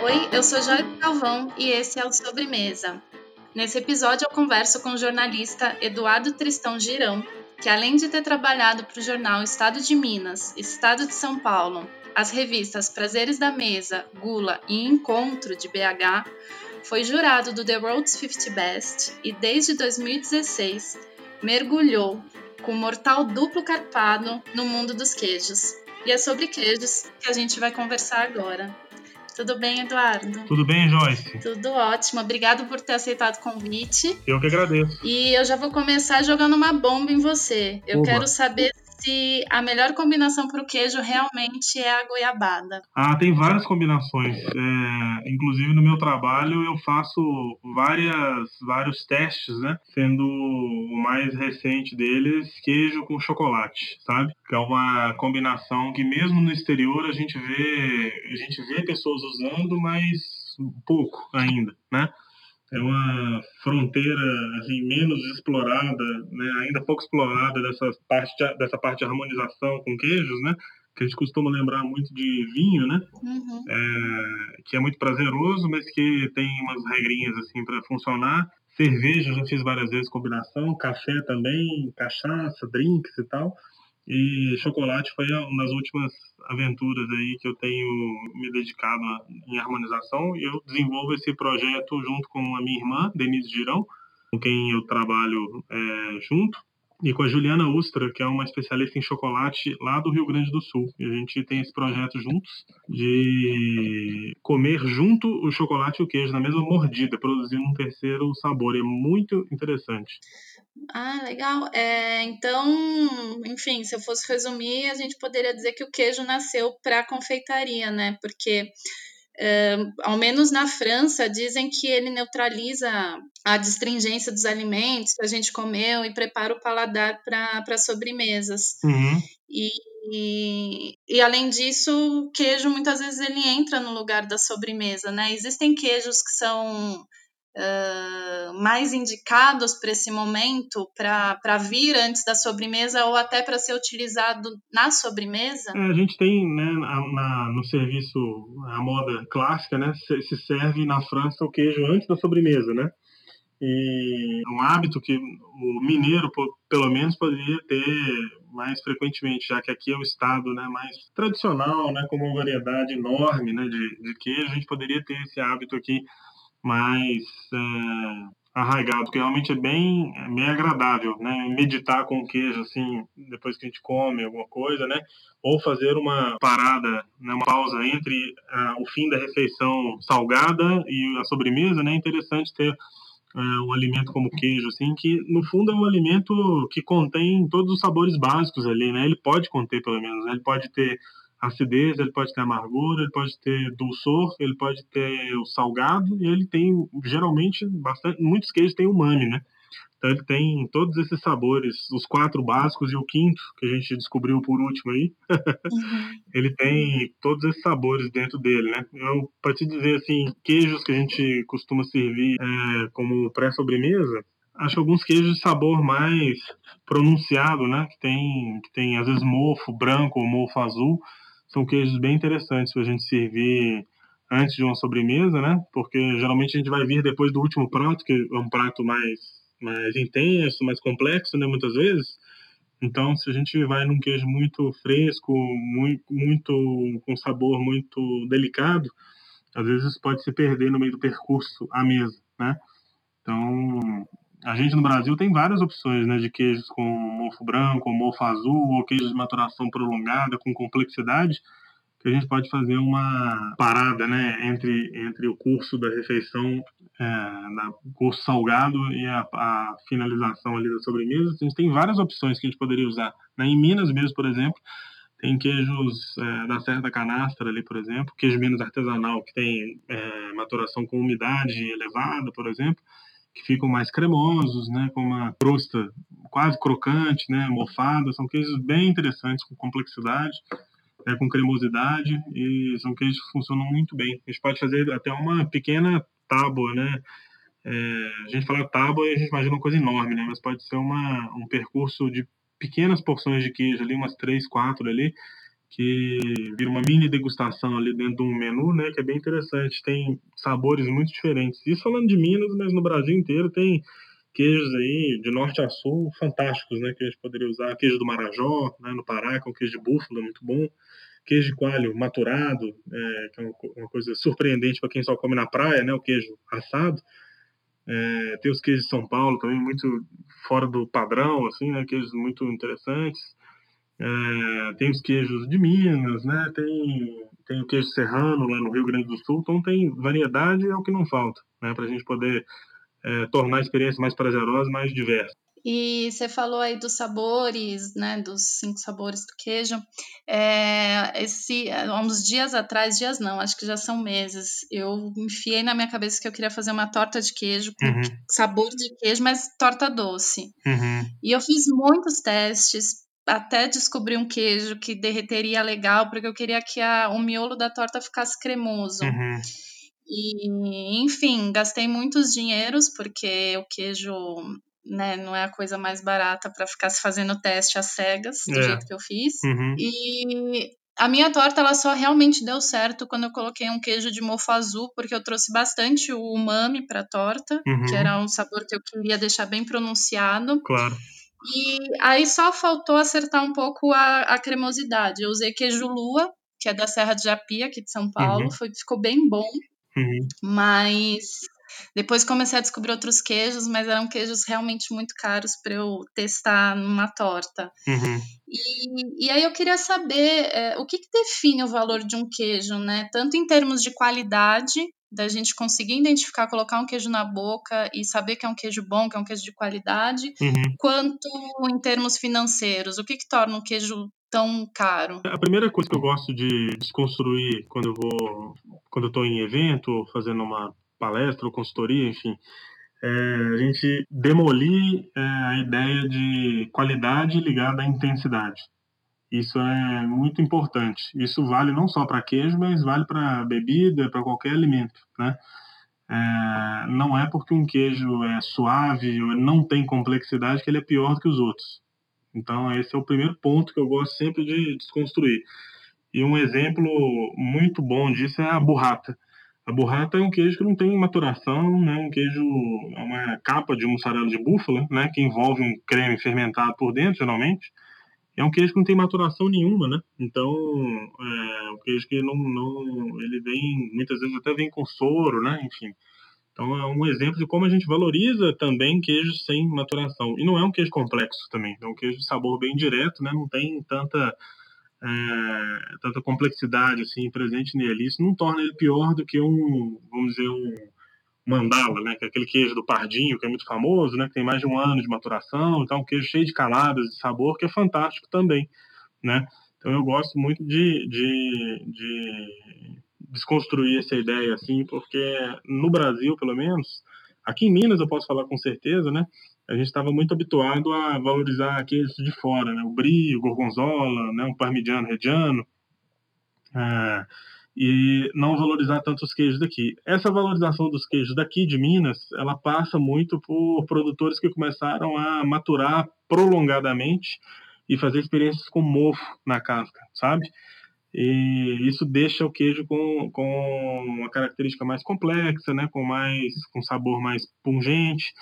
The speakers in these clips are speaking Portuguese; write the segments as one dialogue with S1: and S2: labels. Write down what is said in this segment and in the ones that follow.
S1: Oi, eu sou Joyce Calvão e esse é o Sobremesa. Nesse episódio eu converso com o jornalista Eduardo Tristão Girão, que além de ter trabalhado para o jornal Estado de Minas, Estado de São Paulo, as revistas Prazeres da Mesa, Gula e Encontro de BH, foi jurado do The World's 50 Best e desde 2016 mergulhou com mortal duplo carpado no mundo dos queijos. E é sobre queijos que a gente vai conversar agora. Tudo bem, Eduardo?
S2: Tudo bem, Joyce?
S1: Tudo ótimo. Obrigado por ter aceitado o convite.
S2: Eu que agradeço.
S1: E eu já vou começar jogando uma bomba em você. Eu
S2: Oba.
S1: quero saber se a melhor combinação para o queijo realmente é a goiabada.
S2: Ah, tem várias combinações. É, inclusive no meu trabalho eu faço várias, vários testes, né? Sendo o mais recente deles queijo com chocolate, sabe? Que é uma combinação que mesmo no exterior a gente vê, a gente vê pessoas usando, mas pouco ainda, né? É uma fronteira assim, menos explorada, né, ainda pouco explorada dessa parte, de, dessa parte de harmonização com queijos, né, que a gente costuma lembrar muito de vinho, né,
S1: Uhum.
S2: é, que é muito prazeroso, mas que tem umas regrinhas assim para funcionar. Cerveja eu já fiz várias vezes combinação, café também, cachaça, drinks e tal. E chocolate foi uma das últimas aventuras aí que eu tenho me dedicado em harmonização e eu desenvolvo esse projeto junto com a minha irmã, Denise Girão, com quem eu trabalho é, junto, e com a Juliana Ustra, que é uma especialista em chocolate lá do Rio Grande do Sul. E a gente tem esse projeto juntos de comer junto o chocolate e o queijo na mesma mordida, produzindo um terceiro sabor. É muito interessante.
S1: Ah, legal. É, então, enfim, se eu fosse resumir, a gente poderia dizer que o queijo nasceu para a confeitaria, né? Porque, é, ao menos na França, dizem que ele neutraliza a distringência dos alimentos que a gente comeu e prepara o paladar para sobremesas.
S2: Uhum.
S1: E, e, e, além disso, o queijo muitas vezes ele entra no lugar da sobremesa, né? Existem queijos que são mais indicados para esse momento, para vir antes da sobremesa ou até para ser utilizado na sobremesa?
S2: É, a gente tem né, na, na, no serviço, a moda clássica, né, se, se serve na França o queijo antes da sobremesa, né? E é um hábito que o mineiro, pelo menos, poderia ter mais frequentemente, já que aqui é o estado né, mais tradicional, né, com uma variedade enorme né, de, de queijo, a gente poderia ter esse hábito aqui mais é, arraigado, que realmente é bem, é bem agradável, né, meditar com queijo, assim, depois que a gente come alguma coisa, né, ou fazer uma parada, né, uma pausa entre uh, o fim da refeição salgada e a sobremesa, né, é interessante ter é, um alimento como queijo, assim, que no fundo é um alimento que contém todos os sabores básicos ali, né? Ele pode conter, pelo menos, né? Ele pode ter acidez, ele pode ter amargura, ele pode ter dulçor, ele pode ter o salgado e ele tem, geralmente, bastante, muitos queijos têm umami, né? Então ele tem todos esses sabores, os quatro básicos e o quinto, que a gente descobriu por último aí.
S1: Uhum.
S2: ele tem todos esses sabores dentro dele, né? Eu, para te dizer assim, queijos que a gente costuma servir é, como pré-sobremesa, acho alguns queijos de sabor mais pronunciado, né? Que tem, que tem às vezes mofo branco ou mofo azul. São queijos bem interessantes para a gente servir antes de uma sobremesa, né? Porque geralmente a gente vai vir depois do último prato, que é um prato mais, mais intenso, mais complexo, né? Muitas vezes. Então, se a gente vai num queijo muito fresco, muito, muito com sabor muito delicado, às vezes pode se perder no meio do percurso à mesa, né? Então, a gente no Brasil tem várias opções, né, de queijos com mofo branco, mofo azul, ou queijos de maturação prolongada com complexidade, que a gente pode fazer uma parada, né, entre entre o curso da refeição, é, na, o curso salgado e a, a, finalização ali da sobremesa. A gente tem várias opções que a gente poderia usar. Né? Em Minas mesmo, por exemplo, tem queijos é, da Serra da Canastra ali, por exemplo, queijo menos artesanal, que tem é, maturação com umidade elevada, por exemplo, que ficam mais cremosos, né, com uma crosta quase crocante, né, mofada. São queijos bem interessantes, com complexidade, né, com cremosidade, e são queijos que funcionam muito bem. A gente pode fazer até uma pequena tábua, né? É, a gente fala tábua e a gente imagina uma coisa enorme, né? Mas pode ser uma, um percurso de pequenas porções de queijo ali, umas três, quatro ali, que vira uma mini degustação ali dentro de um menu, né, que é bem interessante. Tem sabores muito diferentes. Isso falando de Minas, mas no Brasil inteiro tem queijos aí de norte a sul fantásticos, né, que a gente poderia usar. Queijo do Marajó, né, no Pará, que é um queijo de búfalo muito bom. Queijo de coalho maturado, é, que é uma coisa surpreendente para quem só come na praia, né, o queijo assado. É, tem os queijos de São Paulo também muito fora do padrão, assim, né, queijos muito interessantes. É, tem os queijos de Minas, né? Tem, tem o queijo serrano lá no Rio Grande do Sul. Então tem variedade é o que não falta, né? Para a gente poder é, tornar a experiência mais prazerosa, mais diversa.
S1: E você falou aí dos sabores, né, dos cinco sabores do queijo. É, esse, há uns dias atrás, dias não, acho que já são meses, eu enfiei na minha cabeça que eu queria fazer uma torta de queijo com uhum. sabor de queijo, mas torta doce.
S2: Uhum.
S1: E eu fiz muitos testes, até descobri um queijo que derreteria legal, porque eu queria que a, o miolo da torta ficasse cremoso.
S2: Uhum.
S1: E, enfim, gastei muitos dinheiros, porque o queijo né, não é a coisa mais barata para ficar se fazendo teste às cegas, do é. jeito que eu fiz.
S2: Uhum.
S1: E a minha torta ela só realmente deu certo quando eu coloquei um queijo de mofo azul, porque eu trouxe bastante o umami para a torta,
S2: uhum.
S1: que era um sabor que eu queria deixar bem pronunciado.
S2: Claro.
S1: E aí só faltou acertar um pouco a, a cremosidade. Eu usei queijo lua, que é da Serra de Japi, aqui de São Paulo. Uhum. Foi, ficou bem bom.
S2: Uhum.
S1: Mas depois comecei a descobrir outros queijos, mas eram queijos realmente muito caros para eu testar numa torta.
S2: Uhum.
S1: E, e aí eu queria saber é, o que, que define o valor de um queijo, né? Tanto em termos de qualidade da gente conseguir identificar, colocar um queijo na boca e saber que é um queijo bom, que é um queijo de qualidade,
S2: uhum.
S1: quanto em termos financeiros. O que, que torna um queijo tão caro?
S2: A primeira coisa que eu gosto de desconstruir quando eu vou, quando eu estou em evento, fazendo uma palestra ou consultoria, enfim, é a gente demolir é, a ideia de qualidade ligada à intensidade. Isso é muito importante. Isso vale não só para queijo, mas vale para bebida, para qualquer alimento, né? É, não é porque um queijo é suave ou não tem complexidade que ele é pior do que os outros. Então, esse é o primeiro ponto que eu gosto sempre de desconstruir. E um exemplo muito bom disso é a burrata. A burrata é um queijo que não tem maturação, né? Um queijo é uma capa de mussarela de búfala, né? Que envolve um creme fermentado por dentro, geralmente é um queijo que não tem maturação nenhuma, né? Então, é um queijo que não, não, ele vem, muitas vezes até vem com soro, né? Enfim. Então, é um exemplo de como a gente valoriza também queijos sem maturação. E não é um queijo complexo também, é um queijo de sabor bem direto, né? Não tem tanta, é, tanta complexidade assim presente nele. Isso não torna ele pior do que um, vamos dizer, um mandala, né, que é aquele queijo do pardinho, que é muito famoso, né, que tem mais de um ano de maturação, então um queijo cheio de caladas de sabor, que é fantástico também, né. Então eu gosto muito de, de, de desconstruir essa ideia, assim, porque no Brasil, pelo menos, aqui em Minas eu posso falar com certeza, né, a gente estava muito habituado a valorizar queijos de fora, né, o brie, o gorgonzola, né, o parmigiano reggiano, ah, e não valorizar tanto os queijos daqui. Essa valorização dos queijos daqui de Minas, ela passa muito por produtores que começaram a maturar prolongadamente e fazer experiências com mofo na casca, sabe? E isso deixa o queijo com, com uma característica mais complexa, né? com mais com sabor mais pungente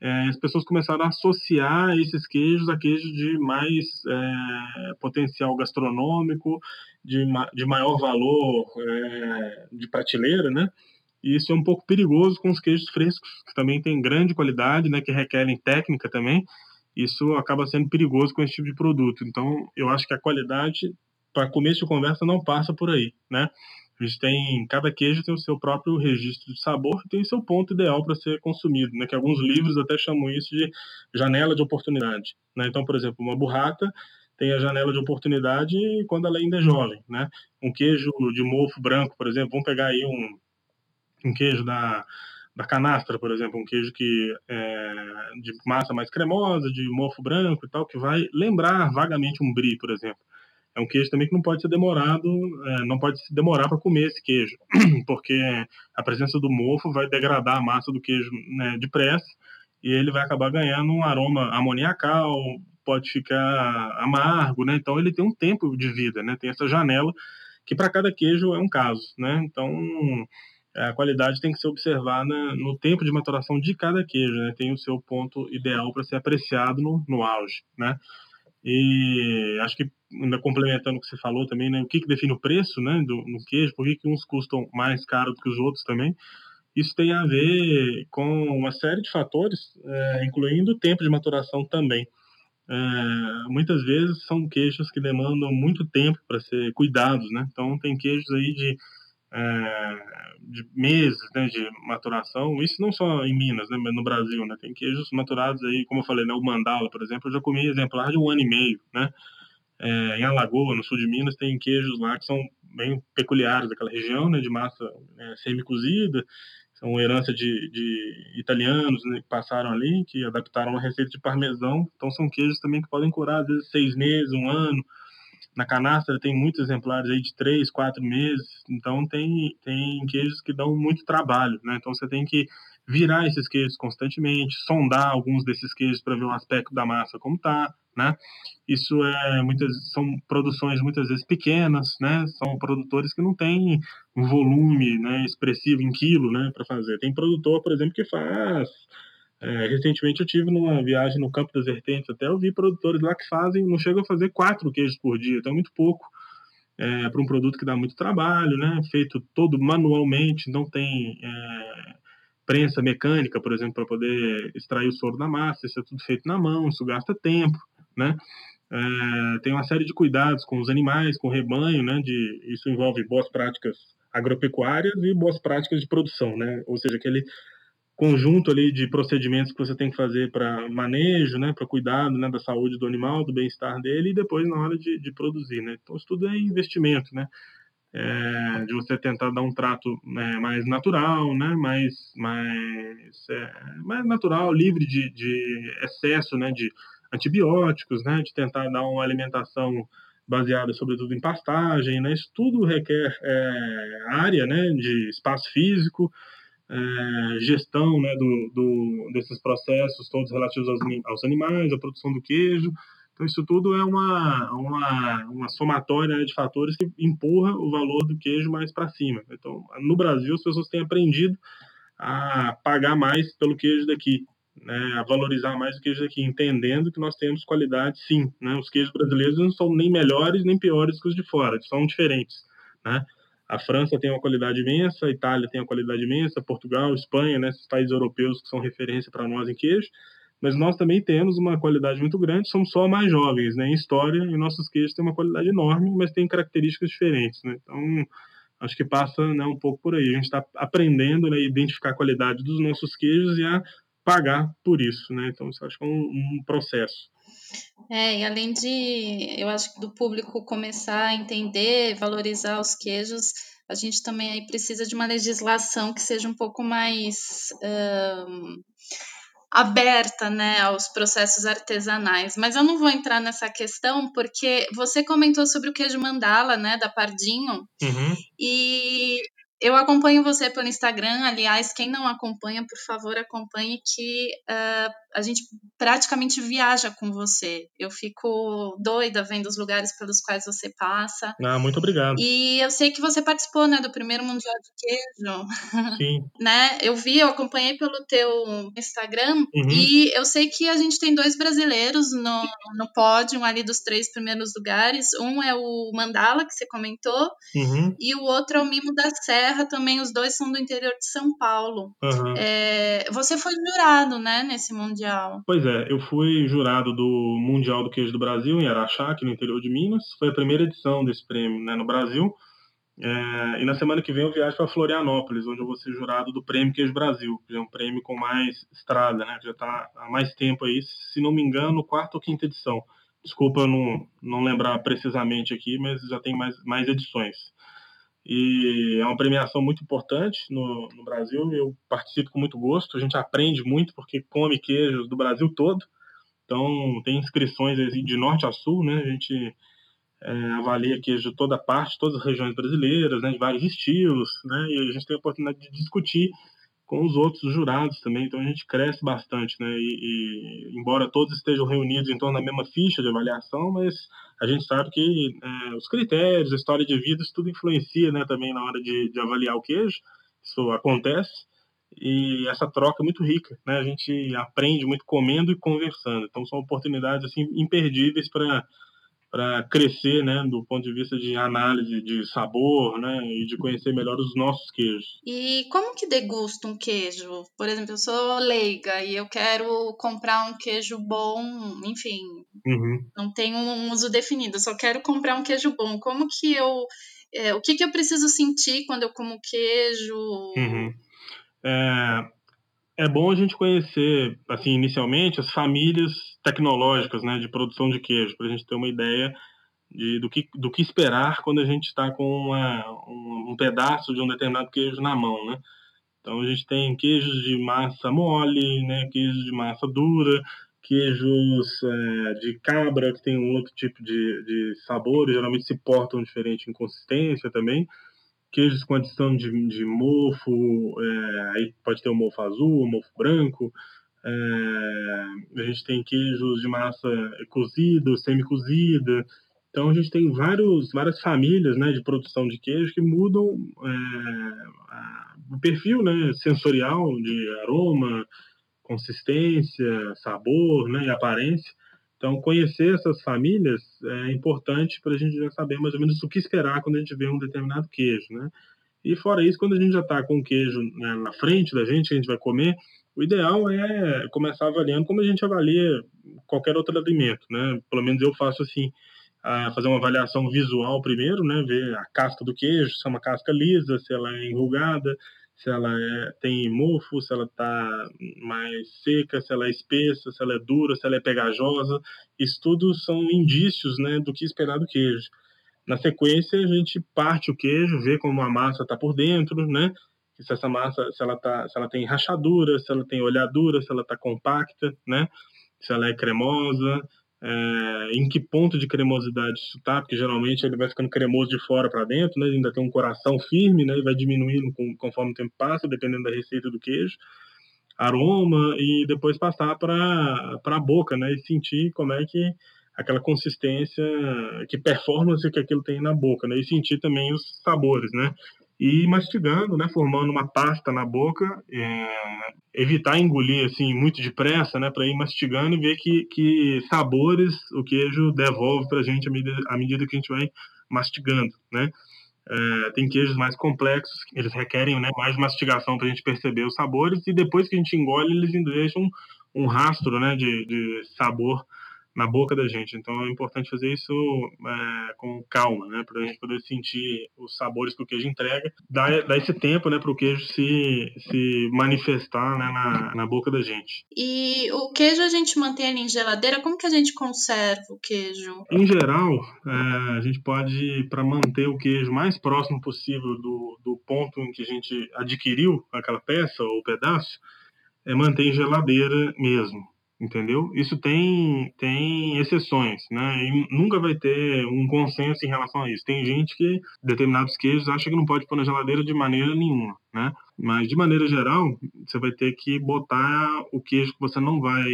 S2: é, as pessoas começaram a associar esses queijos a queijos de mais é, potencial gastronômico, de, de maior valor é, de prateleira, né? E isso é um pouco perigoso com os queijos frescos, que também têm grande qualidade, né? Que requerem técnica também. Isso acaba sendo perigoso com esse tipo de produto. Então, eu acho que a qualidade, para começo de conversa, não passa por aí, né? Gente tem, cada queijo tem o seu próprio registro de sabor, tem o seu ponto ideal para ser consumido, né? Que alguns livros até chamam isso de janela de oportunidade, né? Então, por exemplo, uma burrata tem a janela de oportunidade quando ela ainda é jovem, né? Um queijo de mofo branco, por exemplo, vamos pegar aí um, um queijo da, da canastra, por exemplo, um queijo que é de massa mais cremosa, de mofo branco e tal, que vai lembrar vagamente um brie, por exemplo é um queijo também que não pode ser demorado, é, não pode se demorar para comer esse queijo, porque a presença do mofo vai degradar a massa do queijo né, depressa e ele vai acabar ganhando um aroma amoniacal, pode ficar amargo, né? Então ele tem um tempo de vida, né? Tem essa janela que para cada queijo é um caso, né? Então a qualidade tem que ser observada no tempo de maturação de cada queijo, né? Tem o seu ponto ideal para ser apreciado no, no auge, né? E acho que ainda complementando o que você falou também, né? O que, que define o preço, né? Do, no queijo, por que, que uns custam mais caro do que os outros também? Isso tem a ver com uma série de fatores, é, incluindo o tempo de maturação também. É, muitas vezes são queijos que demandam muito tempo para ser cuidados, né? Então tem queijos aí de é, de meses né, de maturação, isso não só em Minas, né, mas no Brasil, né, tem queijos maturados aí, como eu falei, né, o Mandala, por exemplo, eu já comi exemplar de um ano e meio, né, é, em Alagoa, no sul de Minas, tem queijos lá que são bem peculiares daquela região, né, de massa é, semi-cozida, são herança de, de italianos né, que passaram ali, que adaptaram uma receita de parmesão, então são queijos também que podem curar às vezes seis meses, um ano, na canastra tem muitos exemplares aí de três, quatro meses, então tem, tem queijos que dão muito trabalho, né? Então você tem que virar esses queijos constantemente, sondar alguns desses queijos para ver o aspecto da massa como tá, né? Isso é muitas são produções muitas vezes pequenas, né? São produtores que não têm um volume, né, expressivo em quilo, né, para fazer. Tem produtor, por exemplo, que faz é, recentemente eu tive numa viagem no Campo das Vertentes, até eu vi produtores lá que fazem, não chegam a fazer quatro queijos por dia, então é muito pouco é, para um produto que dá muito trabalho, né? Feito todo manualmente, não tem é, prensa mecânica, por exemplo, para poder extrair o soro da massa, isso é tudo feito na mão, isso gasta tempo, né? É, tem uma série de cuidados com os animais, com o rebanho, né? De, isso envolve boas práticas agropecuárias e boas práticas de produção, né? Ou seja, aquele conjunto ali de procedimentos que você tem que fazer para manejo, né, para cuidado né, da saúde do animal, do bem-estar dele e depois na hora de, de, produzir, né. Então isso tudo é investimento, né, é, de você tentar dar um trato né, mais natural, né, mais mais é, mais natural, livre de, de excesso, né, de antibióticos, né, de tentar dar uma alimentação baseada sobretudo em pastagem, né, isso tudo requer é, área, né, de espaço físico é, gestão né, do, do, desses processos todos relativos aos, aos, animais, à produção do queijo. Então, isso tudo é uma, uma, uma somatória né, de fatores que empurra o valor do queijo mais para cima. Então, no Brasil, as pessoas têm aprendido a pagar mais pelo queijo daqui, né, a valorizar mais o queijo daqui, entendendo que nós temos qualidade sim. Né? Os queijos brasileiros não são nem melhores nem piores que os de fora, são diferentes. Né? A França tem uma qualidade imensa, a Itália tem uma qualidade imensa, Portugal, Espanha, né, esses países europeus que são referência para nós em queijo, mas nós também temos uma qualidade muito grande, somos só mais jovens né, em história, e nossos queijos têm uma qualidade enorme, mas têm características diferentes. Né? Então, acho que passa né, um pouco por aí. A gente está aprendendo né, a identificar a qualidade dos nossos queijos e a pagar por isso. Né? Então, isso acho que é um, um processo.
S1: É, e além de, eu acho que do público começar a entender, valorizar os queijos, a gente também aí precisa de uma legislação que seja um pouco mais um, aberta né, aos processos artesanais. Mas eu não vou entrar nessa questão porque você comentou sobre o queijo mandala, né, da Pardinho,
S2: uhum.
S1: e eu acompanho você pelo Instagram, aliás, quem não acompanha, por favor, acompanhe que uh, a gente praticamente viaja com você. Eu fico doida vendo os lugares pelos quais você passa.
S2: Ah, muito obrigado.
S1: E eu sei que você participou, né, do primeiro Mundial de Queijo.
S2: Sim.
S1: né? Eu vi, eu acompanhei pelo teu Instagram uhum. e eu sei que a gente tem dois brasileiros no, no pódio ali dos três primeiros lugares. Um é o Mandala, que você comentou,
S2: uhum.
S1: e o outro é o Mimo da Serra, também os dois são do interior de São Paulo.
S2: Uhum.
S1: É, você foi jurado, né, nesse Mundial Mundial?
S2: Pois é, eu fui jurado do Mundial do Queijo do Brasil, em Araxá, aqui no interior de Minas. Foi a primeira edição desse prêmio né, no Brasil. É, e na semana que vem eu viajo para Florianópolis, onde eu vou ser jurado do Prêmio Queijo Brasil, que é um prêmio com mais estrada, né? Já está há mais tempo aí, se não me engano, quarta ou quinta edição. Desculpa não, não lembrar precisamente aqui, mas já tem mais, mais edições e é uma premiação muito importante no, no, Brasil. Eu participo com muito gosto. A gente aprende muito porque come queijos do Brasil todo. Então tem inscrições de norte a sul, né? A gente é, avalia queijo de toda parte, todas as regiões brasileiras, né? De vários estilos, né? E a gente tem a oportunidade de discutir com os outros jurados também, então a gente cresce bastante, né? E, e, embora todos estejam reunidos em torno da mesma ficha de avaliação, mas a gente sabe que é, os critérios, a história de vida, isso tudo influencia, né? Também na hora de, de avaliar o queijo, isso acontece e essa troca é muito rica, né? A gente aprende muito comendo e conversando, então são oportunidades assim imperdíveis para para crescer, né, do ponto de vista de análise de sabor, né, e de conhecer melhor os nossos queijos.
S1: E como que degusta um queijo? Por exemplo, eu sou leiga e eu quero comprar um queijo bom, enfim, uhum. não tenho um uso definido, só quero comprar um queijo bom. Como que eu, é, o que que eu preciso sentir quando eu como queijo?
S2: Uhum. É, é bom a gente conhecer, assim, inicialmente, as famílias tecnológicas, né, de produção de queijo, para a gente ter uma ideia de, do, que, do que esperar quando a gente está com uma, um, um, pedaço de um determinado queijo na mão, né? Então a gente tem queijos de massa mole, né, queijos de massa dura, queijos é, de cabra que tem um outro tipo de, de sabor, geralmente se portam diferente em consistência também queijos com adição de, de mofo, é, aí pode ter o mofo azul, o mofo branco. É, a gente tem queijos de massa cozida, semi-cozida. Então a gente tem vários, várias famílias né, de produção de queijo que mudam é, o perfil né, sensorial de aroma, consistência, sabor né, e aparência. Então, conhecer essas famílias é importante para a gente já saber mais ou menos o que esperar quando a gente vê um determinado queijo, né? E fora isso, quando a gente já está com o queijo né, na frente da gente, que a gente vai comer, o ideal é começar avaliando como a gente avalia qualquer outro alimento, né? Pelo menos eu faço assim, fazer uma avaliação visual primeiro, né? Ver a casca do queijo, se é uma casca lisa, se ela é enrugada, se ela é, tem mofo, se ela está mais seca, se ela é espessa, se ela é dura, se ela é pegajosa. Isso tudo são indícios né, do que esperar do queijo. Na sequência, a gente parte o queijo, vê como a massa está por dentro, né? Se essa massa, se ela, tá, se ela tem rachadura, se ela tem olhadura, se ela está compacta, né? Se ela é cremosa, é, em que ponto de cremosidade isso está, porque geralmente ele vai ficando cremoso de fora para dentro, né? ainda tem um coração firme, né? E vai diminuindo com, conforme o tempo passa, dependendo da receita do queijo, aroma e depois passar para a boca, né? E sentir como é que aquela consistência, que performance que aquilo tem na boca, né? E sentir também os sabores, né? E mastigando, né, formando uma pasta na boca, é, evitar engolir assim muito depressa, né, para ir mastigando e ver que, que sabores o queijo devolve para a gente à medida, que a gente vai mastigando, né. É, tem queijos mais complexos, eles requerem né, mais mastigação para a gente perceber os sabores e depois que a gente engole eles deixam um, um rastro né, de, de sabor na boca da gente. Então é importante fazer isso é, com calma, né, para a gente poder sentir os sabores que o queijo entrega, dar, dar esse tempo, né, para o queijo se, se manifestar né, na, na boca da gente.
S1: E o queijo a gente mantém ele em geladeira? Como que a gente conserva o queijo?
S2: Em geral, é, a gente pode, para manter o queijo mais próximo possível do, do ponto em que a gente adquiriu aquela peça ou pedaço, é manter em geladeira mesmo entendeu? Isso tem, tem exceções, né? E nunca vai ter um consenso em relação a isso. Tem gente que determinados queijos acha que não pode pôr na geladeira de maneira nenhuma, né? Mas de maneira geral, você vai ter que botar o queijo que você não vai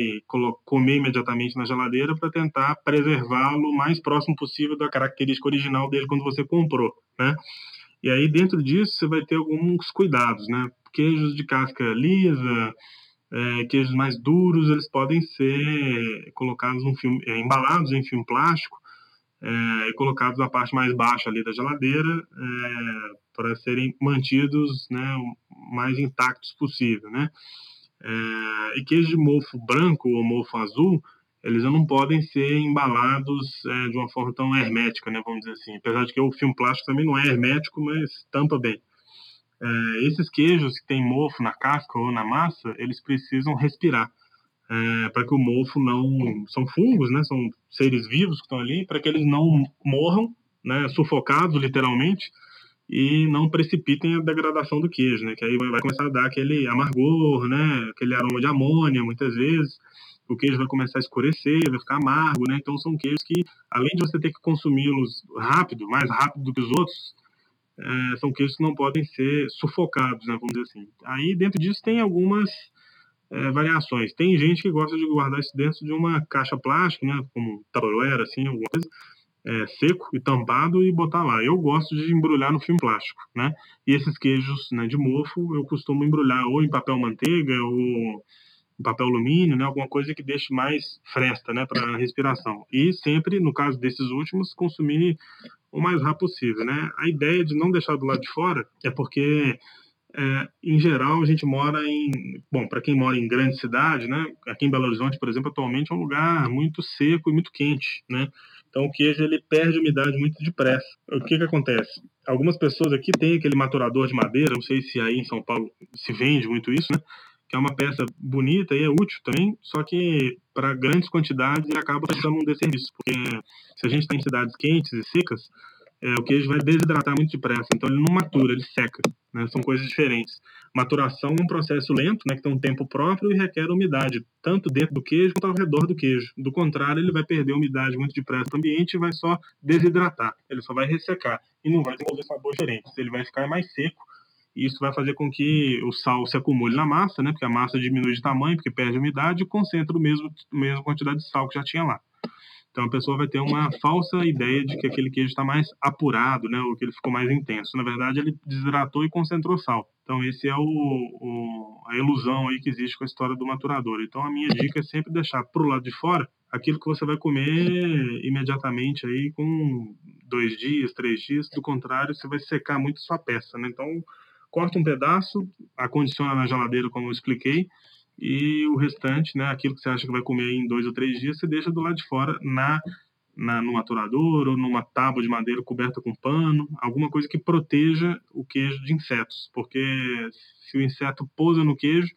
S2: comer imediatamente na geladeira para tentar preservá-lo o mais próximo possível da característica original dele quando você comprou, né? E aí dentro disso você vai ter alguns cuidados, né? Queijos de casca lisa, é, queijos mais duros eles podem ser colocados um filme, é, embalados em filme plástico é, e colocados na parte mais baixa ali da geladeira é, para serem mantidos né, o mais intactos possível, né? É, e queijos de mofo branco ou mofo azul eles não podem ser embalados é, de uma forma tão hermética, né, vamos dizer assim. Apesar de que o filme plástico também não é hermético, mas tampa bem. É, esses queijos que tem mofo na casca ou na massa, eles precisam respirar é, para que o mofo não são fungos, né? São seres vivos que estão ali, para que eles não morram, né? Sufocados literalmente e não precipitem a degradação do queijo, né? Que aí vai começar a dar aquele amargor, né? Aquele aroma de amônia, muitas vezes. O queijo vai começar a escurecer, vai ficar amargo, né? Então são queijos que, além de você ter que consumi-los rápido, mais rápido do que os outros, é, são queijos que não podem ser sufocados, né, vamos dizer assim. Aí dentro disso tem algumas é, variações. Tem gente que gosta de guardar isso dentro de uma caixa plástica, né, como tabuleiro, assim, alguma coisa, é, seco e tampado e botar lá. Eu gosto de embrulhar no filme plástico, né? E esses queijos né, de mofo eu costumo embrulhar ou em papel manteiga ou em papel alumínio, né? Alguma coisa que deixe mais fresta, né? Para respiração. E sempre, no caso desses últimos, consumir o mais rápido possível, né? A ideia de não deixar do lado de fora é porque é, em geral, a gente mora em. Bom, para quem mora em grande cidade, né? Aqui em Belo Horizonte, por exemplo, atualmente é um lugar muito seco e muito quente, né? Então o queijo ele perde umidade muito depressa. O que que acontece? Algumas pessoas aqui têm aquele maturador de madeira, não sei se aí em São Paulo se vende muito isso, né? Que é uma peça bonita e é útil também, só que para grandes quantidades ele acaba prestando um desserviço, porque se a gente está em cidades quentes e secas, é, o queijo vai desidratar muito depressa, então ele não matura, ele seca, né? São coisas diferentes. Maturação é um processo lento, né, que tem um tempo próprio e requer umidade, tanto dentro do queijo quanto ao redor do queijo. Do contrário, ele vai perder umidade muito depressa no ambiente e vai só desidratar, ele só vai ressecar e não vai desenvolver sabor diferente. Ele vai ficar mais seco isso vai fazer com que o sal se acumule na massa, né, porque a massa diminui de tamanho, porque perde umidade e concentra o mesmo, a mesma quantidade de sal que já tinha lá. Então a pessoa vai ter uma falsa ideia de que aquele queijo está mais apurado, né, ou que ele ficou mais intenso. Na verdade, ele desidratou e concentrou sal. Então esse é o, o, a ilusão aí que existe com a história do maturador. Então a minha dica é sempre deixar para o lado de fora aquilo que você vai comer imediatamente aí com dois dias, três dias. Do contrário, você vai secar muito sua peça, né? Então corta um pedaço, acondiciona na geladeira, como eu expliquei, e o restante, né, aquilo que você acha que vai comer em dois ou três dias, você deixa do lado de fora na, na no maturador ou numa tábua de madeira coberta com pano, alguma coisa que proteja o queijo de insetos, porque se o inseto pousa no queijo,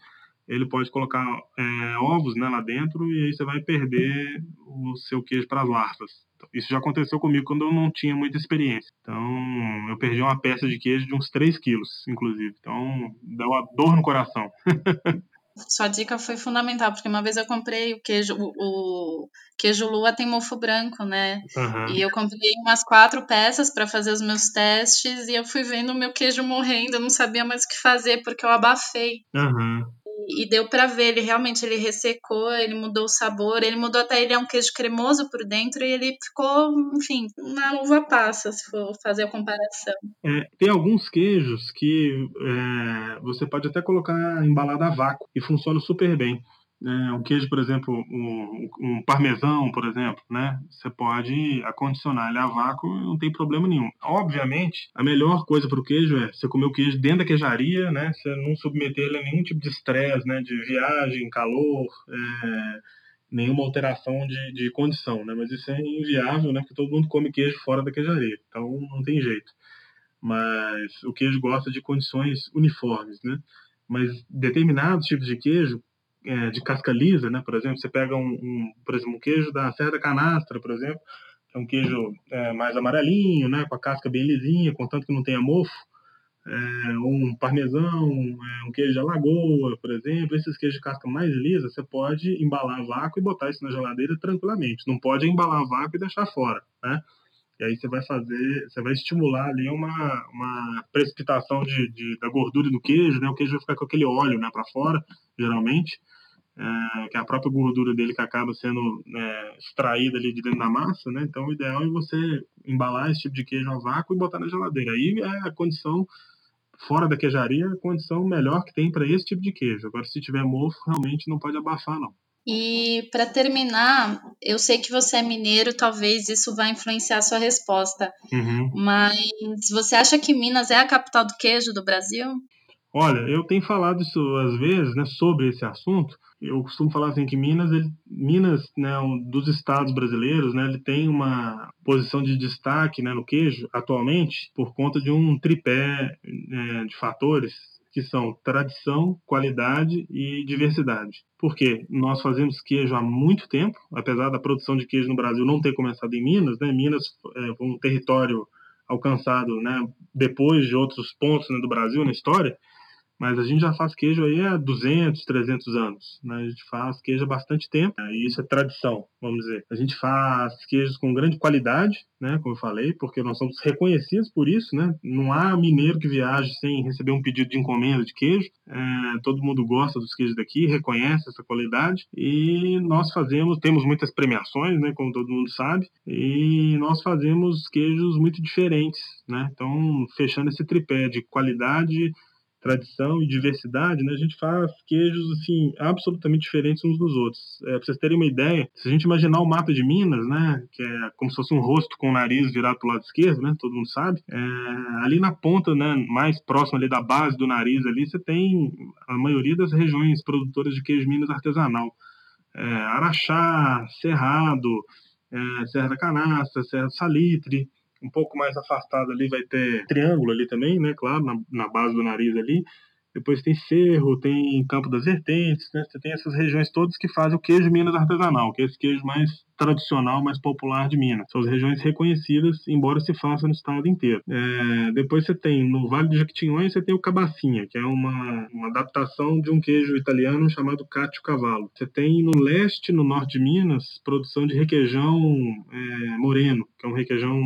S2: ele pode colocar é, ovos né, lá dentro e aí você vai perder o seu queijo para as larvas. Isso já aconteceu comigo quando eu não tinha muita experiência. Então, eu perdi uma peça de queijo de uns 3 quilos, inclusive. Então, deu uma dor no coração.
S1: sua dica foi fundamental, porque uma vez eu comprei o queijo, o, o queijo lua tem mofo branco, né? Uhum. E eu comprei umas quatro peças para fazer os meus testes e eu fui vendo o meu queijo morrendo, eu não sabia mais o que fazer porque eu abafei.
S2: Uhum
S1: e deu para ver, ele realmente ele ressecou, ele mudou o sabor, ele mudou até ele é um queijo cremoso por dentro e ele ficou, enfim, uma uva passa, se for fazer a comparação.
S2: É, tem alguns queijos que é, você pode até colocar embalado a vácuo e funciona super bem é, um queijo, por exemplo, um, um, parmesão, por exemplo, né? Você pode acondicionar ele a vácuo não tem problema nenhum. Obviamente, a melhor coisa para o queijo é você comer o queijo dentro da queijaria, né? Você não submeter ele a nenhum tipo de estresse, né? De viagem, calor, é, nenhuma alteração de, de condição, né? Mas isso é inviável, né? Porque todo mundo come queijo fora da queijaria, então não tem jeito. Mas o queijo gosta de condições uniformes, né? Mas determinados tipos de queijo é, de casca lisa, né? Por exemplo, você pega um, um, por exemplo, um queijo da Serra da Canastra, por exemplo, é um queijo é, mais amarelinho, né? Com a casca bem lisinha, contanto que não tenha mofo. É, um parmesão, é, um queijo de alagoa, por exemplo, esses queijos de casca mais lisa, você pode embalar vácuo e botar isso na geladeira tranquilamente. Não pode embalar vácuo e deixar fora, né? E aí você vai fazer, você vai estimular ali uma, uma precipitação de, de da gordura do queijo, né? O queijo vai ficar com aquele óleo, né, para fora, geralmente é, que é a própria gordura dele que acaba sendo é, extraída ali de dentro da massa, né? Então o ideal é você embalar esse tipo de queijo a vácuo e botar na geladeira. Aí é a condição fora da queijaria, a condição melhor que tem para esse tipo de queijo. Agora se tiver mofo, realmente não pode abafar não.
S1: E para terminar, eu sei que você é mineiro, talvez isso vá influenciar a sua resposta.
S2: Uhum.
S1: Mas você acha que Minas é a capital do queijo do Brasil?
S2: Olha, eu tenho falado isso às vezes, né, sobre esse assunto. Eu costumo falar assim que Minas, ele, Minas, né, um dos estados brasileiros, né, ele tem uma posição de destaque, né, no queijo atualmente por conta de um tripé né, de fatores que são tradição, qualidade e diversidade. Porque nós fazemos queijo há muito tempo, apesar da produção de queijo no Brasil não ter começado em Minas, né? Minas é um território alcançado, né, depois de outros pontos né, do Brasil na história, mas a gente já faz queijo aí há 200, 300 anos, né? A gente faz queijo há bastante tempo, né? e isso é tradição, vamos dizer. A gente faz queijos com grande qualidade, né? Como eu falei, porque nós somos reconhecidos por isso, né? Não há mineiro que viaje sem receber um pedido de encomenda de queijo. É, todo mundo gosta dos queijos daqui, reconhece essa qualidade e nós fazemos, temos muitas premiações, né? Como todo mundo sabe, e nós fazemos queijos muito diferentes, né? Então, fechando esse tripé de qualidade, tradição e diversidade, né, a gente faz queijos assim absolutamente diferentes uns dos outros. É, para vocês terem uma ideia, se a gente imaginar o mapa de Minas, né, que é como se fosse um rosto com o nariz virado para o lado esquerdo, né, todo mundo sabe, é, ali na ponta, né, mais próximo ali da base do nariz ali, você tem a maioria das regiões produtoras de queijo Minas artesanal. É, Araxá, Cerrado, é, Serra da Canastra, Serra do Salitre, um pouco mais afastado ali vai ter triângulo ali também, né? Claro, na, na base do nariz ali. Depois tem Cerro, tem Campo das Vertentes, né? Você tem essas regiões todas que fazem o queijo Minas artesanal, que é esse queijo mais tradicional, mais popular de Minas. São as regiões reconhecidas, embora se faça no estado inteiro. É, depois você tem, no Vale do Jequitinhonha, você tem o cabacinha, que é uma, uma adaptação de um queijo italiano chamado Cátio Cavallo. Você tem no leste, no norte de Minas, produção de requeijão é, moreno, que é um requeijão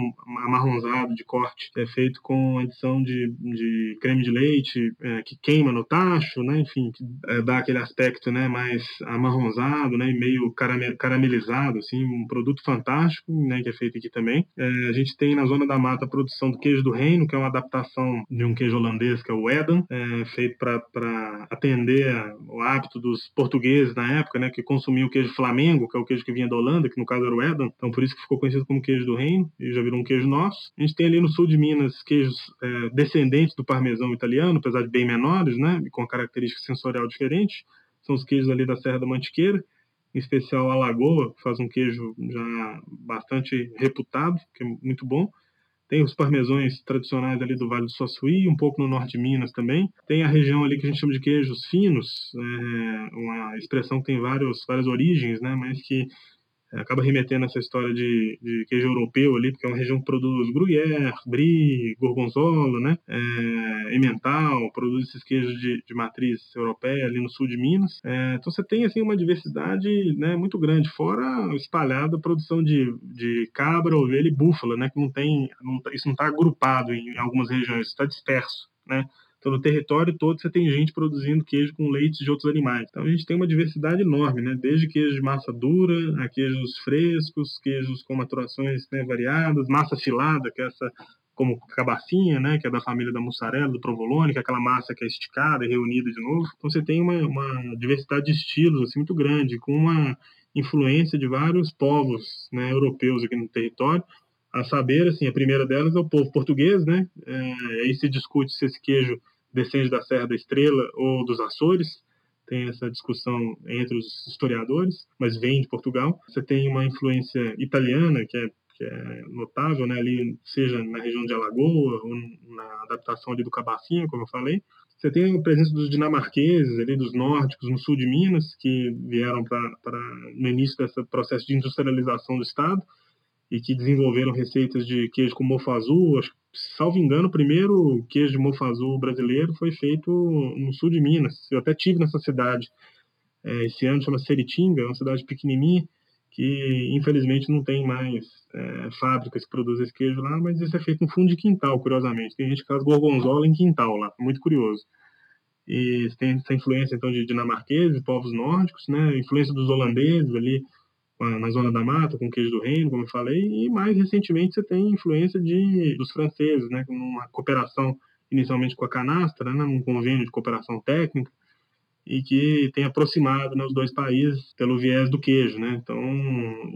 S2: amarronzado de corte, é feito com adição de, de creme de leite, é, que queima no tacho, né? enfim, que é, dá aquele aspecto né, mais amarronzado, né, meio caramelizado, assim, um produto fantástico, né, que é feito aqui também. É, a gente tem na Zona da Mata a produção do queijo do reino, que é uma adaptação de um queijo holandês, que é o Edam, é, feito para atender o hábito dos portugueses na época, né, que consumiam o queijo Flamengo, que é o queijo que vinha da Holanda, que no caso era o Edam, então por isso que ficou conhecido como queijo do reino, e já virou um queijo nosso. A gente tem ali no sul de Minas queijos é, descendentes do parmesão italiano, apesar de bem menores, né, com característica sensorial diferente. São os queijos ali da Serra da Mantiqueira em especial a Lagoa, que faz um queijo já bastante reputado, que é muito bom. Tem os parmesões tradicionais ali do Vale do Suaçuí, um pouco no norte de Minas também. Tem a região ali que a gente chama de queijos finos, é uma expressão que tem vários, várias origens, né, mas que acaba remetendo essa história de, de, queijo europeu ali, porque é uma região que produz gruyère, brie, gorgonzola, né, é, emmental, produz esses queijos de, de, matriz europeia ali no sul de Minas. É, então você tem assim uma diversidade né, muito grande, fora espalhada a produção de, de cabra, ovelha e búfala, né, que não tem, não, isso não está agrupado em algumas regiões, está disperso, né. Então, no território todo, você tem gente produzindo queijo com leite de outros animais. Então, a gente tem uma diversidade enorme, né? Desde queijo de massa dura a queijos frescos, queijos com maturações né, variadas, massa filada, que é essa como cabacinha, né, que é da família da mussarela, do provolone, que é aquela massa que é esticada e reunida de novo. Então você tem uma, uma diversidade de estilos assim muito grande, com uma influência de vários povos né, europeus aqui no território. A saber, assim, a primeira delas é o povo português, né? É, aí se discute se esse queijo descende da Serra da Estrela ou dos Açores. Tem essa discussão entre os historiadores, mas vem de Portugal. Você tem uma influência italiana que é, que é notável, né, ali, seja na região de Alagoa ou na adaptação ali do Cabacinho, como eu falei. Você tem a presença dos dinamarqueses, ali, dos nórdicos, no sul de Minas, que vieram para no início desse processo de industrialização do Estado e que desenvolveram receitas de queijo com mofo azul. Acho, salvo engano, o primeiro queijo de mofo azul brasileiro foi feito no sul de Minas. Eu até tive nessa cidade é, esse ano, chama Seritinga, é uma cidade pequenininha que infelizmente não tem mais é, fábricas que produzem esse queijo lá, mas isso é feito no fundo de quintal, curiosamente. Tem gente que faz gorgonzola em quintal lá, muito curioso. E tem essa influência então de dinamarqueses, povos nórdicos, né? Influência dos holandeses ali na zona da mata, com queijo do reino, como eu falei, e mais recentemente você tem influência de, dos franceses, né, uma cooperação inicialmente com a canastra, né, um convênio de cooperação técnica, e que tem aproximado né, os dois países pelo viés do queijo, né? Então,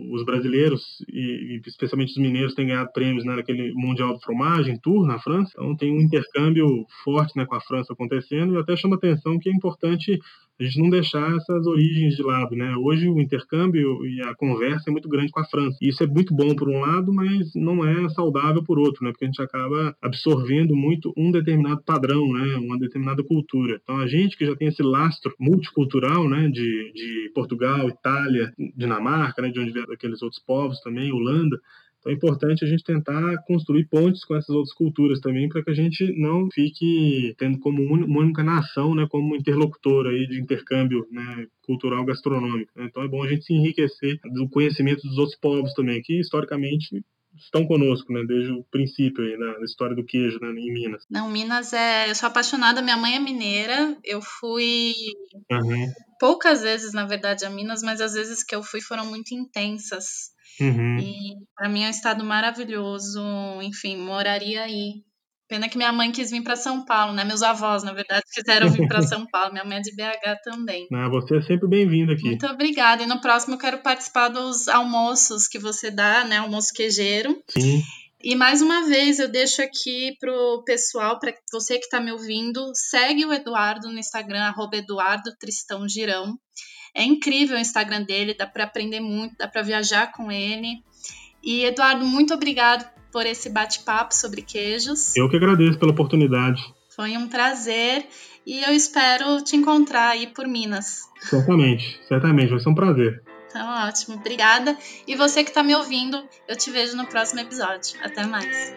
S2: os brasileiros e, especialmente os mineiros têm ganhado prêmios né, naquele mundial de fromagem, Tour na França. Então, tem um intercâmbio forte né, com a França acontecendo e até chama atenção que é importante a gente não deixar essas origens de lado, né? Hoje o intercâmbio e a conversa é muito grande com a França. Isso é muito bom por um lado, mas não é saudável por outro, né? Porque a gente acaba absorvendo muito um determinado padrão, né? Uma determinada cultura. Então a gente que já tem esse lastro multicultural, né? De, de Portugal, Itália, Dinamarca, né? De onde vieram aqueles outros povos também, Holanda. Então é importante a gente tentar construir pontes com essas outras culturas também, para que a gente não fique tendo como uma única nação, né, como interlocutor aí de intercâmbio né, cultural gastronômico. Então é bom a gente se enriquecer do conhecimento dos outros povos também, que historicamente estão conosco, né, desde o princípio aí, na, história do queijo, né, em Minas.
S1: Não, Minas é. Eu sou apaixonada, minha mãe é mineira, eu fui. Uhum. Poucas vezes, na verdade, a Minas, mas as vezes que eu fui foram muito intensas. Uhum. E para mim é um estado maravilhoso, enfim, moraria aí. Pena que minha mãe quis vir para São Paulo, né? Meus avós, na verdade, quiseram vir para São Paulo. Minha mãe é de BH também.
S2: Ah, você é sempre bem-vindo aqui.
S1: Muito obrigada. E no próximo eu quero participar dos almoços que você dá, né? Almoço queijeiro.
S2: Sim.
S1: E mais uma vez eu deixo aqui pro pessoal, para você que está me ouvindo, segue o Eduardo no Instagram, arroba Eduardo Tristão Girão. É incrível o Instagram dele, dá para aprender muito, dá para viajar com ele. E Eduardo, muito obrigado por esse bate-papo sobre queijos.
S2: Eu que agradeço pela oportunidade.
S1: Foi um prazer e eu espero te encontrar aí por Minas.
S2: Certamente, certamente, vai ser um prazer.
S1: Então, ótimo, obrigada. E você que está me ouvindo, eu te vejo no próximo episódio. Até mais.